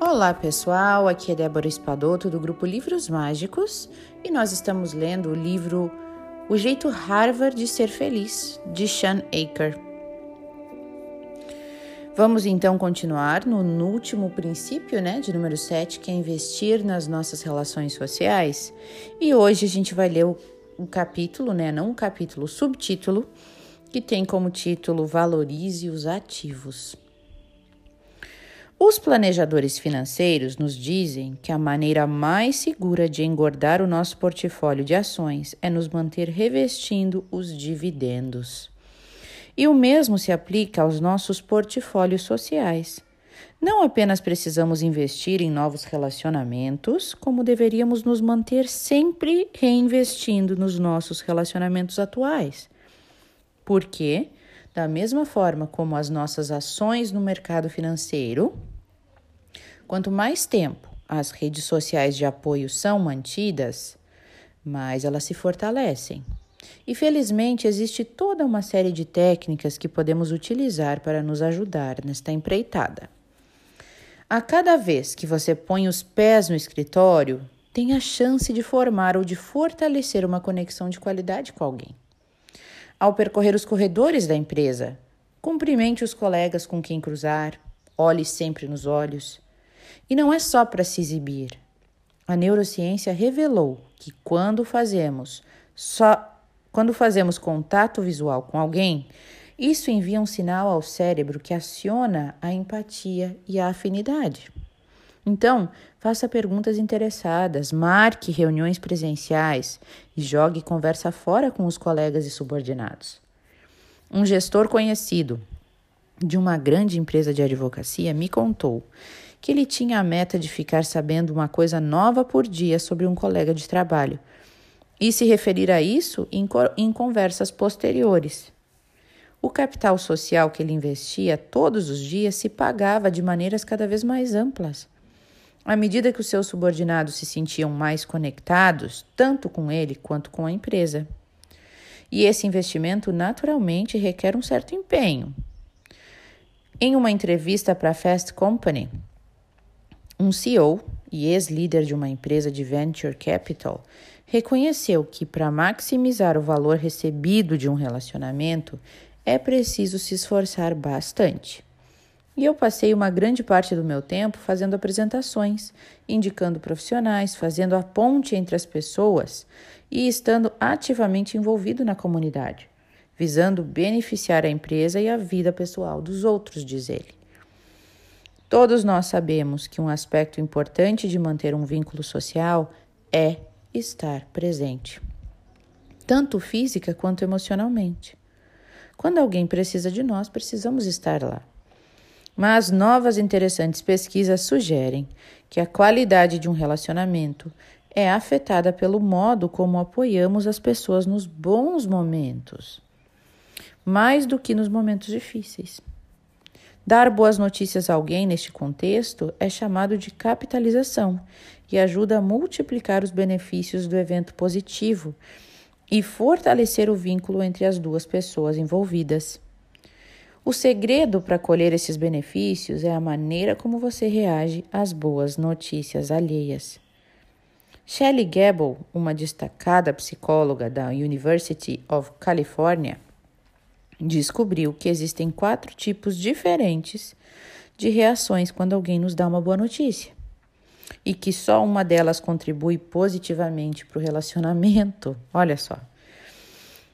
Olá pessoal, aqui é Débora Espadoto do grupo Livros Mágicos e nós estamos lendo o livro O Jeito Harvard de Ser Feliz, de Sean Aker. Vamos então continuar no, no último princípio, né, de número 7, que é investir nas nossas relações sociais. E hoje a gente vai ler o, o capítulo, né, não o capítulo, subtítulo, que tem como título Valorize os Ativos. Os planejadores financeiros nos dizem que a maneira mais segura de engordar o nosso portfólio de ações é nos manter revestindo os dividendos. E o mesmo se aplica aos nossos portfólios sociais. Não apenas precisamos investir em novos relacionamentos, como deveríamos nos manter sempre reinvestindo nos nossos relacionamentos atuais. Porque, da mesma forma como as nossas ações no mercado financeiro, quanto mais tempo as redes sociais de apoio são mantidas, mais elas se fortalecem. E felizmente existe toda uma série de técnicas que podemos utilizar para nos ajudar nesta empreitada. A cada vez que você põe os pés no escritório, tem a chance de formar ou de fortalecer uma conexão de qualidade com alguém. Ao percorrer os corredores da empresa, cumprimente os colegas com quem cruzar, olhe sempre nos olhos. E não é só para se exibir. A neurociência revelou que quando fazemos só quando fazemos contato visual com alguém, isso envia um sinal ao cérebro que aciona a empatia e a afinidade. Então, faça perguntas interessadas, marque reuniões presenciais e jogue conversa fora com os colegas e subordinados. Um gestor conhecido de uma grande empresa de advocacia me contou que ele tinha a meta de ficar sabendo uma coisa nova por dia sobre um colega de trabalho e se referir a isso em, em conversas posteriores. O capital social que ele investia todos os dias se pagava de maneiras cada vez mais amplas. À medida que os seus subordinados se sentiam mais conectados, tanto com ele quanto com a empresa. E esse investimento naturalmente requer um certo empenho. Em uma entrevista para a Fast Company, um CEO e ex-líder de uma empresa de venture capital reconheceu que para maximizar o valor recebido de um relacionamento é preciso se esforçar bastante. E eu passei uma grande parte do meu tempo fazendo apresentações, indicando profissionais, fazendo a ponte entre as pessoas e estando ativamente envolvido na comunidade, visando beneficiar a empresa e a vida pessoal dos outros, diz ele. Todos nós sabemos que um aspecto importante de manter um vínculo social é estar presente, tanto física quanto emocionalmente. Quando alguém precisa de nós, precisamos estar lá. Mas novas interessantes pesquisas sugerem que a qualidade de um relacionamento é afetada pelo modo como apoiamos as pessoas nos bons momentos, mais do que nos momentos difíceis. Dar boas notícias a alguém neste contexto é chamado de capitalização e ajuda a multiplicar os benefícios do evento positivo e fortalecer o vínculo entre as duas pessoas envolvidas. O segredo para colher esses benefícios é a maneira como você reage às boas notícias alheias. Shelley Gable, uma destacada psicóloga da University of California, descobriu que existem quatro tipos diferentes de reações quando alguém nos dá uma boa notícia e que só uma delas contribui positivamente para o relacionamento. Olha só.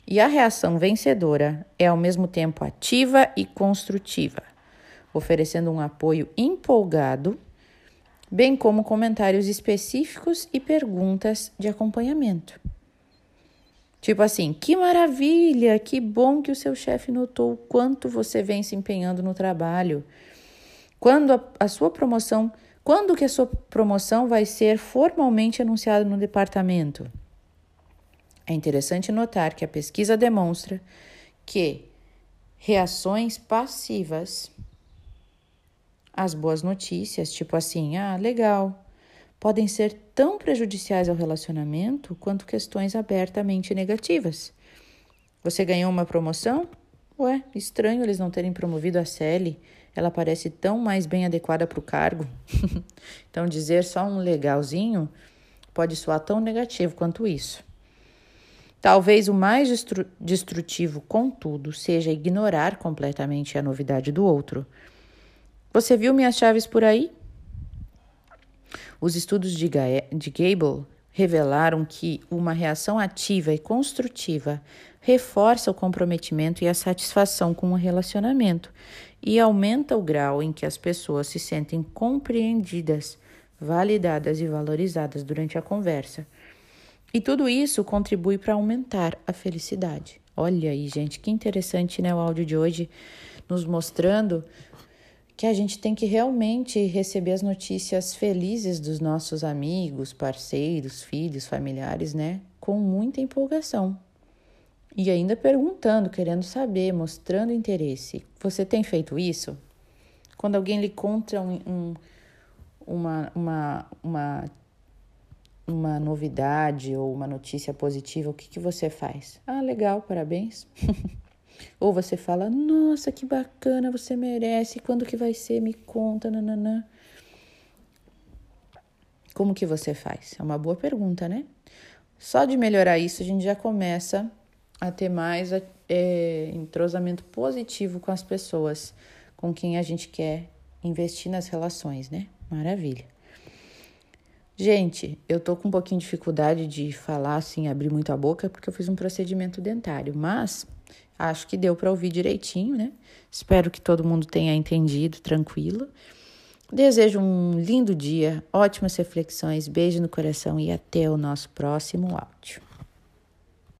E a reação vencedora é ao mesmo tempo ativa e construtiva, oferecendo um apoio empolgado, bem como comentários específicos e perguntas de acompanhamento. Tipo assim, que maravilha, que bom que o seu chefe notou o quanto você vem se empenhando no trabalho. Quando a, a sua promoção, quando que a sua promoção vai ser formalmente anunciada no departamento? É interessante notar que a pesquisa demonstra que reações passivas às boas notícias, tipo assim, ah, legal, podem ser tão prejudiciais ao relacionamento quanto questões abertamente negativas. Você ganhou uma promoção? Ué, estranho eles não terem promovido a Sally. Ela parece tão mais bem adequada para o cargo. então, dizer só um legalzinho pode soar tão negativo quanto isso. Talvez o mais destrutivo, contudo, seja ignorar completamente a novidade do outro. Você viu minhas chaves por aí? Os estudos de, de Gable revelaram que uma reação ativa e construtiva reforça o comprometimento e a satisfação com o relacionamento e aumenta o grau em que as pessoas se sentem compreendidas, validadas e valorizadas durante a conversa. E tudo isso contribui para aumentar a felicidade. Olha aí, gente, que interessante, né? O áudio de hoje nos mostrando que a gente tem que realmente receber as notícias felizes dos nossos amigos, parceiros, filhos, familiares, né? Com muita empolgação. E ainda perguntando, querendo saber, mostrando interesse. Você tem feito isso? Quando alguém lhe conta um, um, uma, uma, uma, uma novidade ou uma notícia positiva, o que, que você faz? Ah, legal, parabéns. Ou você fala, nossa, que bacana, você merece, quando que vai ser? Me conta, nananã. Como que você faz? É uma boa pergunta, né? Só de melhorar isso, a gente já começa a ter mais é, entrosamento positivo com as pessoas com quem a gente quer investir nas relações, né? Maravilha. Gente, eu tô com um pouquinho de dificuldade de falar assim, abrir muito a boca, porque eu fiz um procedimento dentário, mas Acho que deu para ouvir direitinho, né? Espero que todo mundo tenha entendido, tranquilo. Desejo um lindo dia, ótimas reflexões, beijo no coração e até o nosso próximo áudio.